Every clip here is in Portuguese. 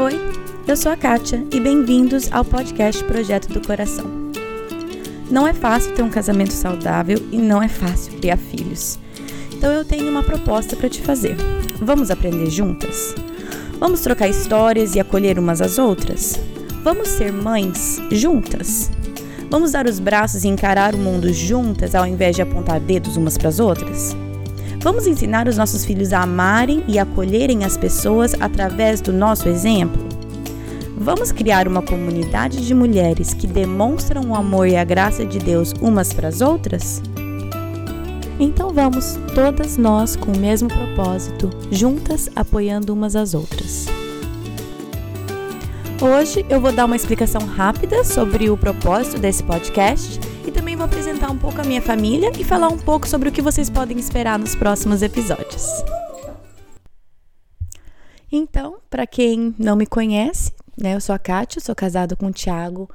Oi, eu sou a Kátia e bem-vindos ao podcast Projeto do Coração. Não é fácil ter um casamento saudável e não é fácil criar filhos. Então eu tenho uma proposta para te fazer. Vamos aprender juntas? Vamos trocar histórias e acolher umas às outras? Vamos ser mães juntas? Vamos dar os braços e encarar o mundo juntas ao invés de apontar dedos umas para as outras? Vamos ensinar os nossos filhos a amarem e acolherem as pessoas através do nosso exemplo? Vamos criar uma comunidade de mulheres que demonstram o amor e a graça de Deus umas para as outras? Então vamos, todas nós com o mesmo propósito, juntas apoiando umas às outras. Hoje eu vou dar uma explicação rápida sobre o propósito desse podcast e também vou apresentar um pouco a minha família e falar um pouco sobre o que vocês podem esperar nos próximos episódios. Então, para quem não me conhece, né, eu sou a Kátia, sou casada com o Thiago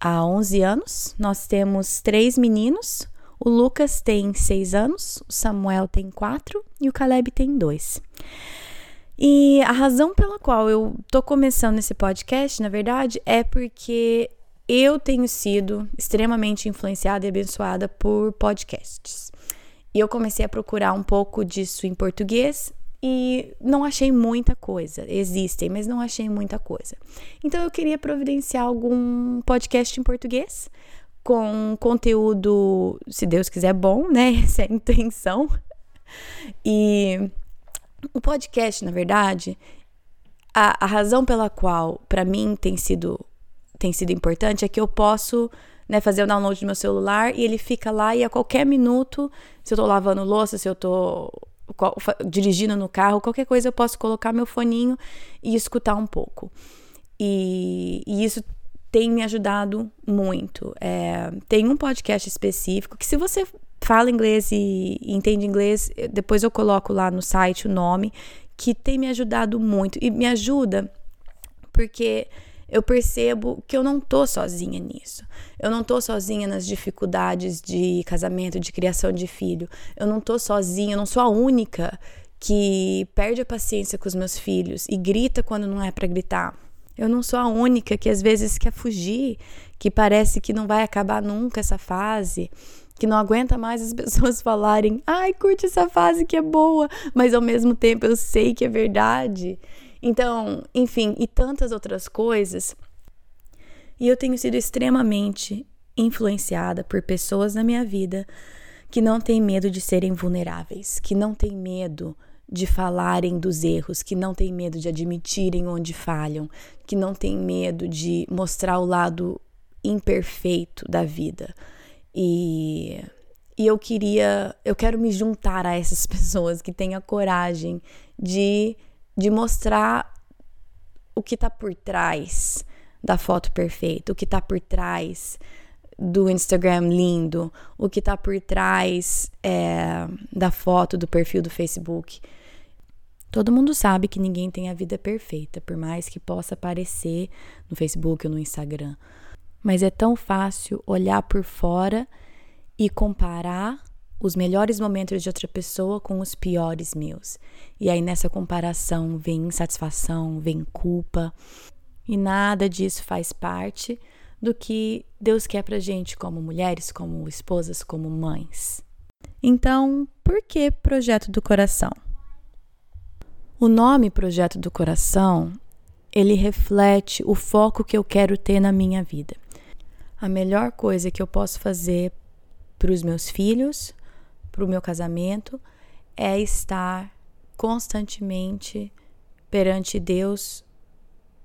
há 11 anos. Nós temos três meninos. O Lucas tem 6 anos, o Samuel tem 4 e o Caleb tem 2. E a razão pela qual eu tô começando esse podcast, na verdade, é porque eu tenho sido extremamente influenciada e abençoada por podcasts. E eu comecei a procurar um pouco disso em português e não achei muita coisa. Existem, mas não achei muita coisa. Então eu queria providenciar algum podcast em português com conteúdo, se Deus quiser, bom, né? Essa é a intenção. E o podcast, na verdade, a, a razão pela qual para mim tem sido tem sido importante é que eu posso né, fazer o download do meu celular e ele fica lá e a qualquer minuto, se eu tô lavando louça, se eu tô dirigindo no carro, qualquer coisa eu posso colocar meu foninho e escutar um pouco. E, e isso tem me ajudado muito. É, tem um podcast específico que, se você fala inglês e, e entende inglês, depois eu coloco lá no site o nome, que tem me ajudado muito. E me ajuda porque eu percebo que eu não tô sozinha nisso. Eu não tô sozinha nas dificuldades de casamento, de criação de filho. Eu não tô sozinha, eu não sou a única que perde a paciência com os meus filhos e grita quando não é para gritar. Eu não sou a única que às vezes quer fugir, que parece que não vai acabar nunca essa fase, que não aguenta mais as pessoas falarem: "Ai, curte essa fase que é boa", mas ao mesmo tempo eu sei que é verdade. Então, enfim, e tantas outras coisas. E eu tenho sido extremamente influenciada por pessoas na minha vida que não têm medo de serem vulneráveis, que não têm medo de falarem dos erros, que não têm medo de admitirem onde falham, que não têm medo de mostrar o lado imperfeito da vida. E, e eu queria, eu quero me juntar a essas pessoas que têm a coragem de de mostrar o que está por trás da foto perfeita, o que está por trás do Instagram lindo, o que está por trás é, da foto do perfil do Facebook. Todo mundo sabe que ninguém tem a vida perfeita, por mais que possa aparecer no Facebook ou no Instagram. Mas é tão fácil olhar por fora e comparar os melhores momentos de outra pessoa com os piores meus. E aí nessa comparação vem insatisfação, vem culpa, e nada disso faz parte do que Deus quer pra gente como mulheres, como esposas, como mães. Então, por que Projeto do Coração? O nome Projeto do Coração, ele reflete o foco que eu quero ter na minha vida. A melhor coisa que eu posso fazer para os meus filhos, para o meu casamento é estar constantemente perante Deus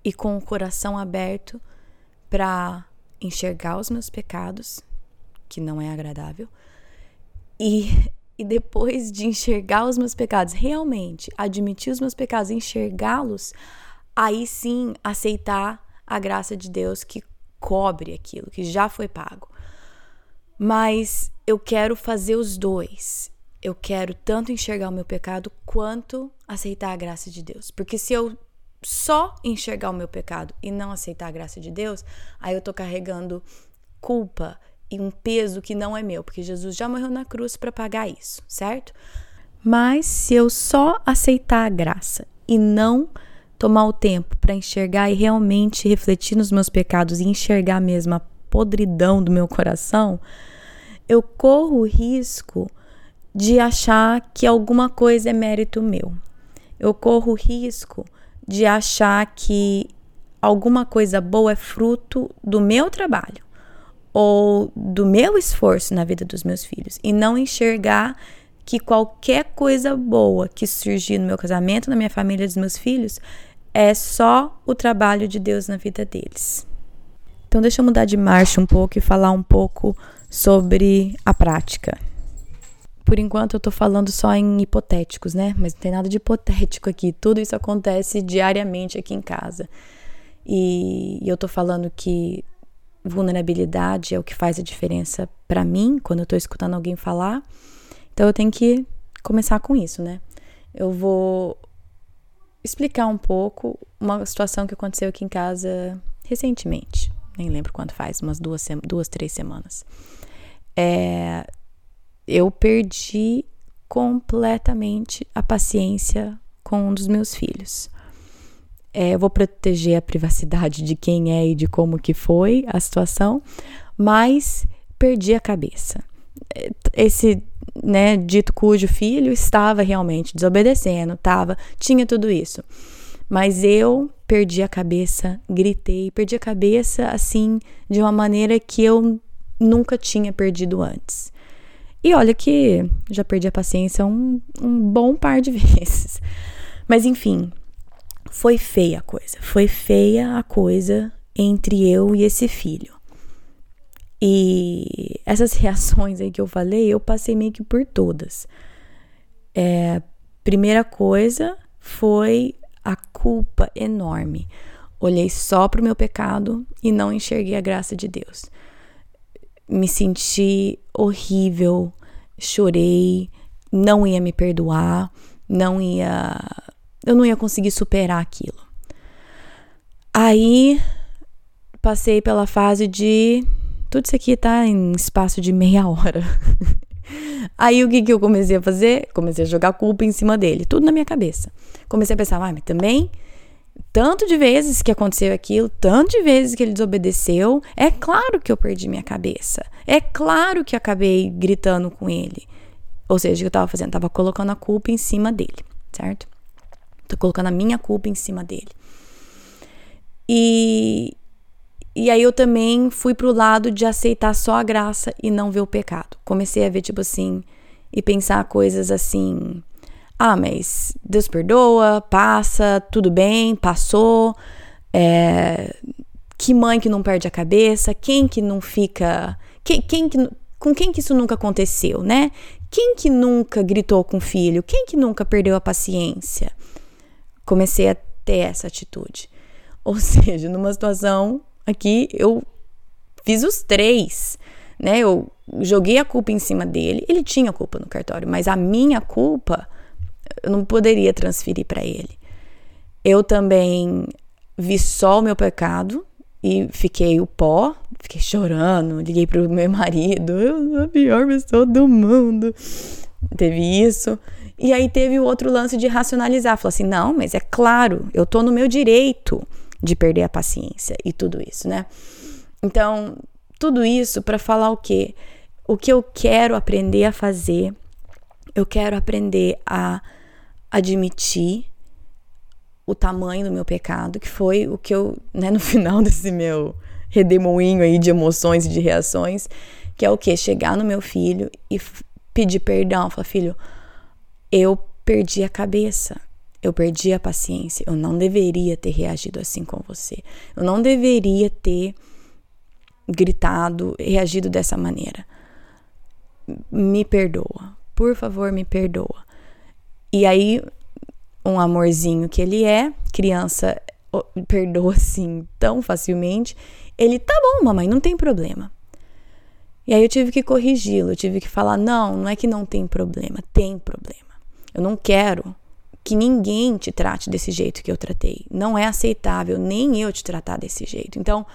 e com o coração aberto para enxergar os meus pecados, que não é agradável, e, e depois de enxergar os meus pecados, realmente admitir os meus pecados, enxergá-los, aí sim aceitar a graça de Deus que cobre aquilo que já foi pago. Mas eu quero fazer os dois. Eu quero tanto enxergar o meu pecado quanto aceitar a graça de Deus. Porque se eu só enxergar o meu pecado e não aceitar a graça de Deus, aí eu tô carregando culpa e um peso que não é meu, porque Jesus já morreu na cruz para pagar isso, certo? Mas se eu só aceitar a graça e não tomar o tempo para enxergar e realmente refletir nos meus pecados e enxergar mesmo a podridão do meu coração, eu corro o risco de achar que alguma coisa é mérito meu. Eu corro o risco de achar que alguma coisa boa é fruto do meu trabalho ou do meu esforço na vida dos meus filhos e não enxergar que qualquer coisa boa que surgir no meu casamento, na minha família, dos meus filhos, é só o trabalho de Deus na vida deles. Então, deixa eu mudar de marcha um pouco e falar um pouco sobre a prática. Por enquanto, eu tô falando só em hipotéticos, né? Mas não tem nada de hipotético aqui. Tudo isso acontece diariamente aqui em casa. E, eu tô falando que vulnerabilidade é o que faz a diferença para mim quando eu tô escutando alguém falar. Então eu tenho que começar com isso, né? Eu vou explicar um pouco uma situação que aconteceu aqui em casa recentemente. Nem lembro quanto faz, umas duas, duas três semanas. É, eu perdi completamente a paciência com um dos meus filhos. É, eu vou proteger a privacidade de quem é e de como que foi a situação, mas perdi a cabeça. Esse né, dito cujo filho estava realmente desobedecendo, tava, tinha tudo isso. Mas eu perdi a cabeça, gritei, perdi a cabeça assim de uma maneira que eu nunca tinha perdido antes. E olha que já perdi a paciência um, um bom par de vezes. Mas enfim, foi feia a coisa. Foi feia a coisa entre eu e esse filho. E essas reações aí que eu falei, eu passei meio que por todas. É, primeira coisa foi a culpa enorme. Olhei só para o meu pecado e não enxerguei a graça de Deus. Me senti horrível, chorei, não ia me perdoar, não ia eu não ia conseguir superar aquilo. Aí passei pela fase de tudo isso aqui tá em espaço de meia hora. Aí o que, que eu comecei a fazer? Comecei a jogar culpa em cima dele, tudo na minha cabeça. Comecei a pensar, ah, mas também, tanto de vezes que aconteceu aquilo, tanto de vezes que ele desobedeceu, é claro que eu perdi minha cabeça. É claro que acabei gritando com ele. Ou seja, o que eu tava fazendo? Tava colocando a culpa em cima dele, certo? Tô colocando a minha culpa em cima dele. E, e aí eu também fui pro lado de aceitar só a graça e não ver o pecado. Comecei a ver, tipo assim, e pensar coisas assim. Ah, mas Deus perdoa, passa, tudo bem, passou. É, que mãe que não perde a cabeça? Quem que não fica. Quem, quem que, com quem que isso nunca aconteceu, né? Quem que nunca gritou com o filho? Quem que nunca perdeu a paciência? comecei a ter essa atitude. Ou seja, numa situação aqui, eu fiz os três, né? Eu joguei a culpa em cima dele. Ele tinha culpa no cartório, mas a minha culpa eu não poderia transferir para ele. Eu também vi só o meu pecado e fiquei o pó, fiquei chorando, liguei pro meu marido, eu sou a pior pessoa do mundo. Teve isso. E aí teve o outro lance de racionalizar, falou assim: "Não, mas é claro, eu tô no meu direito de perder a paciência e tudo isso, né?" Então, tudo isso para falar o quê? O que eu quero aprender a fazer, eu quero aprender a admitir o tamanho do meu pecado, que foi o que eu, né, no final desse meu redemoinho aí de emoções e de reações, que é o que? Chegar no meu filho e pedir perdão, falar, filho, eu perdi a cabeça. Eu perdi a paciência. Eu não deveria ter reagido assim com você. Eu não deveria ter gritado, reagido dessa maneira. Me perdoa. Por favor, me perdoa. E aí, um amorzinho que ele é, criança perdoa assim tão facilmente. Ele, tá bom, mamãe, não tem problema. E aí eu tive que corrigi-lo, eu tive que falar: não, não é que não tem problema, tem problema. Eu não quero que ninguém te trate desse jeito que eu tratei. Não é aceitável nem eu te tratar desse jeito. Então,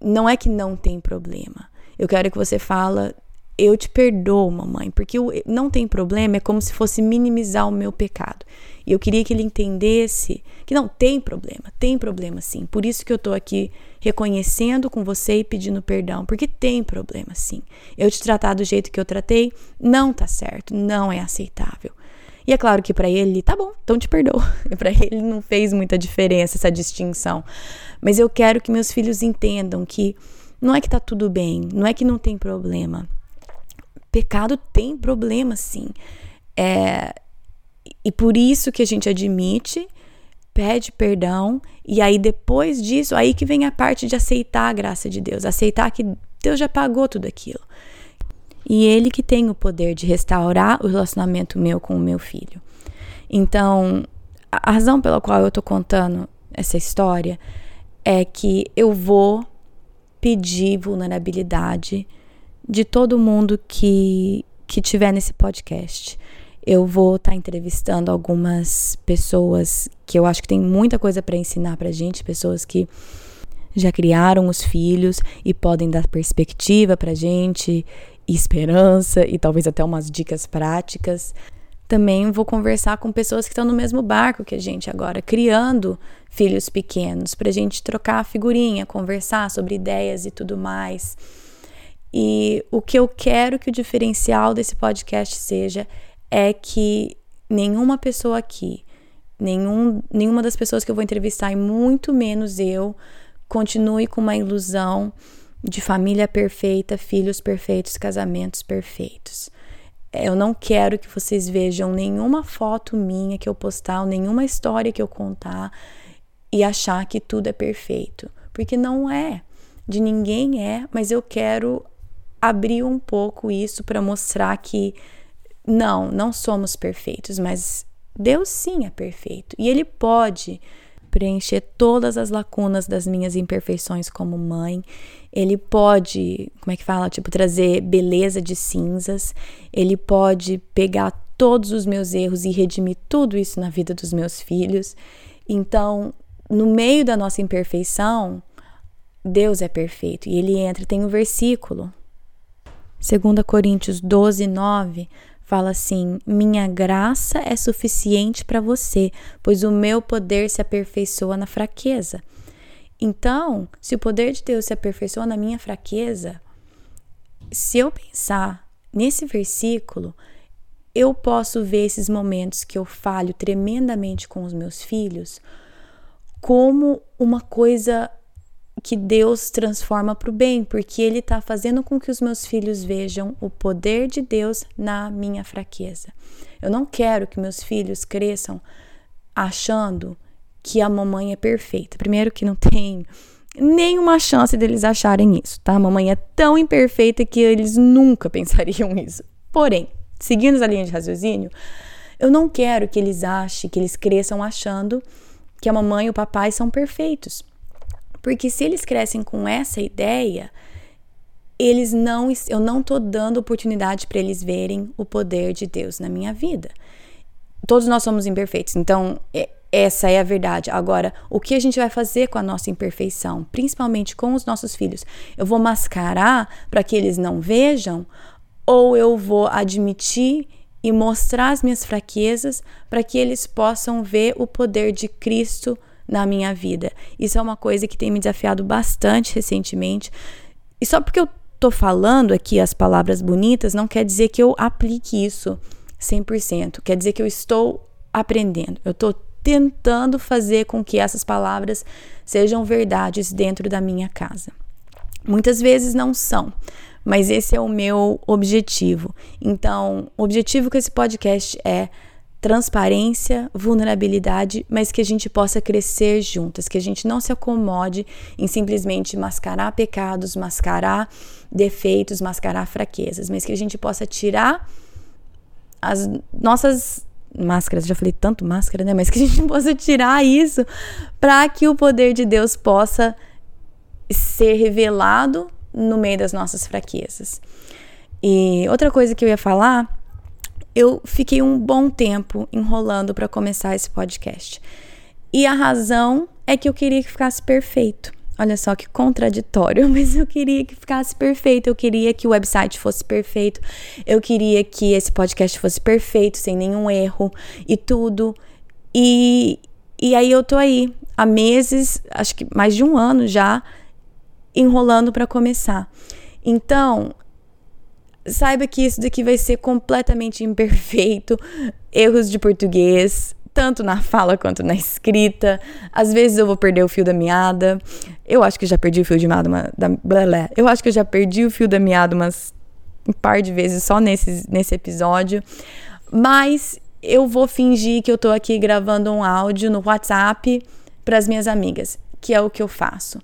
não é que não tem problema. Eu quero que você fala, eu te perdoo, mamãe, porque o não tem problema é como se fosse minimizar o meu pecado. E eu queria que ele entendesse que não tem problema, tem problema sim. Por isso que eu tô aqui reconhecendo com você e pedindo perdão, porque tem problema sim. Eu te tratar do jeito que eu tratei não tá certo, não é aceitável. E é claro que para ele, tá bom, então te perdoo. para ele não fez muita diferença essa distinção. Mas eu quero que meus filhos entendam que não é que tá tudo bem, não é que não tem problema. Pecado tem problema, sim. É, e por isso que a gente admite, pede perdão, e aí depois disso, aí que vem a parte de aceitar a graça de Deus, aceitar que Deus já pagou tudo aquilo. E ele que tem o poder de restaurar o relacionamento meu com o meu filho. Então, a razão pela qual eu tô contando essa história é que eu vou pedir vulnerabilidade de todo mundo que que tiver nesse podcast. Eu vou estar tá entrevistando algumas pessoas que eu acho que tem muita coisa para ensinar pra gente, pessoas que já criaram os filhos e podem dar perspectiva pra gente, esperança e talvez até umas dicas práticas. Também vou conversar com pessoas que estão no mesmo barco que a gente agora, criando filhos pequenos, para a gente trocar figurinha, conversar sobre ideias e tudo mais. E o que eu quero que o diferencial desse podcast seja é que nenhuma pessoa aqui, nenhum, nenhuma das pessoas que eu vou entrevistar, e muito menos eu, continue com uma ilusão de família perfeita, filhos perfeitos, casamentos perfeitos. Eu não quero que vocês vejam nenhuma foto minha que eu postar, nenhuma história que eu contar e achar que tudo é perfeito, porque não é. De ninguém é, mas eu quero abrir um pouco isso para mostrar que não, não somos perfeitos, mas Deus sim é perfeito e Ele pode preencher todas as lacunas das minhas imperfeições como mãe. Ele pode, como é que fala, tipo trazer beleza de cinzas. Ele pode pegar todos os meus erros e redimir tudo isso na vida dos meus filhos. Então, no meio da nossa imperfeição, Deus é perfeito e ele entra, tem um versículo 2 Coríntios 12, 9, fala assim: Minha graça é suficiente para você, pois o meu poder se aperfeiçoa na fraqueza. Então, se o poder de Deus se aperfeiçoa na minha fraqueza, se eu pensar nesse versículo, eu posso ver esses momentos que eu falho tremendamente com os meus filhos como uma coisa que Deus transforma para o bem, porque Ele está fazendo com que os meus filhos vejam o poder de Deus na minha fraqueza. Eu não quero que meus filhos cresçam achando que a mamãe é perfeita. Primeiro, que não tem nenhuma chance deles acharem isso, tá? A mamãe é tão imperfeita que eles nunca pensariam isso. Porém, seguindo essa linha de raciocínio, eu não quero que eles achem, que eles cresçam achando que a mamãe e o papai são perfeitos. Porque se eles crescem com essa ideia, eles não eu não tô dando oportunidade para eles verem o poder de Deus na minha vida. Todos nós somos imperfeitos, então essa é a verdade. Agora, o que a gente vai fazer com a nossa imperfeição, principalmente com os nossos filhos? Eu vou mascarar para que eles não vejam ou eu vou admitir e mostrar as minhas fraquezas para que eles possam ver o poder de Cristo na minha vida. Isso é uma coisa que tem me desafiado bastante recentemente. E só porque eu tô falando aqui as palavras bonitas, não quer dizer que eu aplique isso 100%. Quer dizer que eu estou aprendendo. Eu estou tentando fazer com que essas palavras sejam verdades dentro da minha casa. Muitas vezes não são, mas esse é o meu objetivo. Então, o objetivo com esse podcast é transparência, vulnerabilidade, mas que a gente possa crescer juntas, que a gente não se acomode em simplesmente mascarar pecados, mascarar defeitos, mascarar fraquezas, mas que a gente possa tirar as nossas máscaras, já falei tanto máscara, né? Mas que a gente possa tirar isso para que o poder de Deus possa ser revelado no meio das nossas fraquezas. E outra coisa que eu ia falar eu fiquei um bom tempo enrolando para começar esse podcast. E a razão é que eu queria que ficasse perfeito. Olha só que contraditório, mas eu queria que ficasse perfeito. Eu queria que o website fosse perfeito. Eu queria que esse podcast fosse perfeito, sem nenhum erro e tudo. E, e aí eu tô aí há meses, acho que mais de um ano já, enrolando para começar. Então, saiba que isso daqui vai ser completamente imperfeito, erros de português, tanto na fala quanto na escrita. Às vezes eu vou perder o fio da meada. Eu acho que já perdi o fio de meada, uma, da, blá. Eu acho que eu já perdi o fio da meada umas um par de vezes só nesse, nesse episódio. Mas eu vou fingir que eu tô aqui gravando um áudio no WhatsApp para as minhas amigas, que é o que eu faço.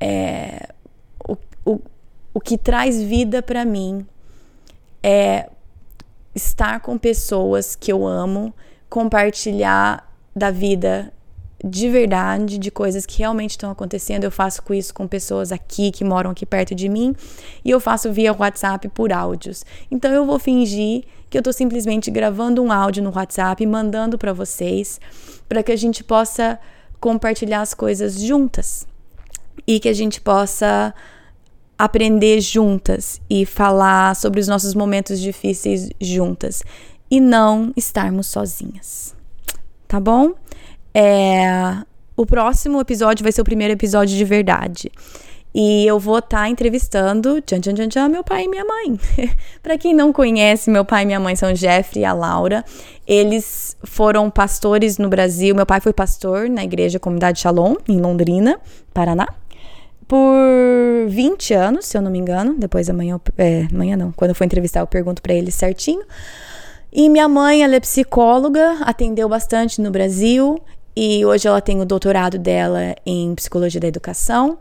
É, o, o, o que traz vida para mim é estar com pessoas que eu amo, compartilhar da vida de verdade, de coisas que realmente estão acontecendo. Eu faço com isso com pessoas aqui que moram aqui perto de mim e eu faço via WhatsApp por áudios. Então eu vou fingir que eu estou simplesmente gravando um áudio no WhatsApp e mandando para vocês, para que a gente possa compartilhar as coisas juntas e que a gente possa aprender juntas e falar sobre os nossos momentos difíceis juntas e não estarmos sozinhas. Tá bom? É, o próximo episódio vai ser o primeiro episódio de verdade. E eu vou estar tá entrevistando tchan, tchan, tchan, tchan, meu pai e minha mãe. para quem não conhece, meu pai e minha mãe são Jeffrey e a Laura. Eles foram pastores no Brasil. Meu pai foi pastor na igreja Comunidade Shalom, em Londrina, Paraná. Por 20 anos, se eu não me engano. Depois amanhã, é, amanhã não, quando eu for entrevistar eu pergunto para eles certinho. E minha mãe, ela é psicóloga, atendeu bastante no Brasil e hoje ela tem o doutorado dela em psicologia da educação.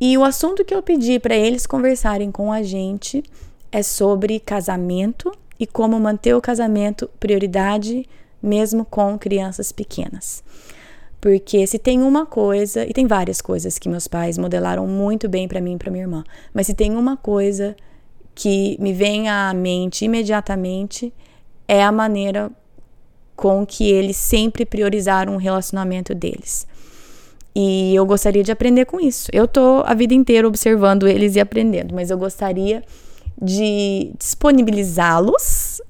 E o assunto que eu pedi para eles conversarem com a gente é sobre casamento e como manter o casamento prioridade mesmo com crianças pequenas. Porque se tem uma coisa, e tem várias coisas que meus pais modelaram muito bem para mim e para minha irmã, mas se tem uma coisa que me vem à mente imediatamente é a maneira com que eles sempre priorizaram o relacionamento deles. E eu gostaria de aprender com isso. Eu tô a vida inteira observando eles e aprendendo, mas eu gostaria de disponibilizá-los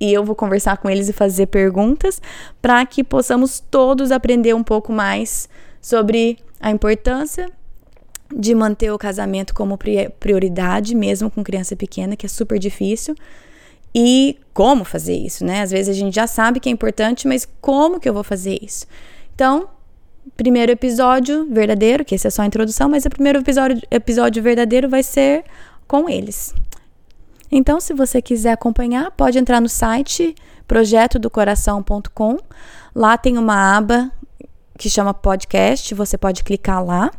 e eu vou conversar com eles e fazer perguntas para que possamos todos aprender um pouco mais sobre a importância de manter o casamento como prioridade, mesmo com criança pequena, que é super difícil, e como fazer isso, né? Às vezes a gente já sabe que é importante, mas como que eu vou fazer isso? Então, primeiro episódio verdadeiro, que esse é só a introdução, mas o primeiro episódio, episódio verdadeiro vai ser com eles. Então, se você quiser acompanhar, pode entrar no site projetodocoração.com. Lá tem uma aba que chama podcast, você pode clicar lá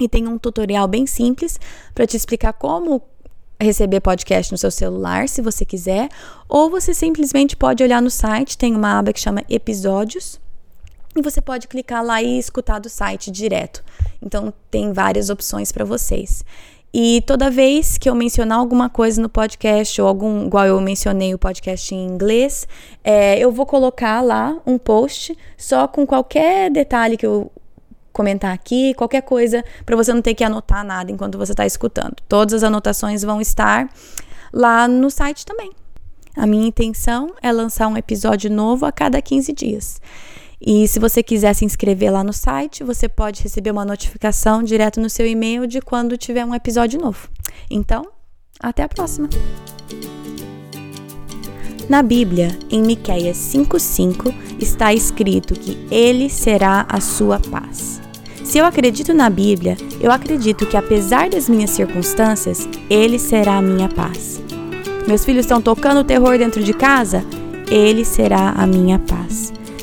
e tem um tutorial bem simples para te explicar como receber podcast no seu celular, se você quiser, ou você simplesmente pode olhar no site, tem uma aba que chama episódios e você pode clicar lá e escutar do site direto. Então tem várias opções para vocês. E toda vez que eu mencionar alguma coisa no podcast, ou algum, igual eu mencionei o podcast em inglês, é, eu vou colocar lá um post só com qualquer detalhe que eu comentar aqui, qualquer coisa, para você não ter que anotar nada enquanto você está escutando. Todas as anotações vão estar lá no site também. A minha intenção é lançar um episódio novo a cada 15 dias. E se você quiser se inscrever lá no site, você pode receber uma notificação direto no seu e-mail de quando tiver um episódio novo. Então, até a próxima! Na Bíblia, em Miqueias 5:5, está escrito que ele será a sua paz. Se eu acredito na Bíblia, eu acredito que apesar das minhas circunstâncias, ele será a minha paz. Meus filhos estão tocando terror dentro de casa? Ele será a minha paz.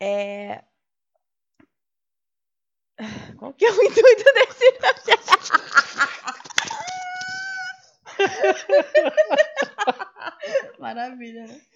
é. Qual que é o intuito desse Maravilha, né?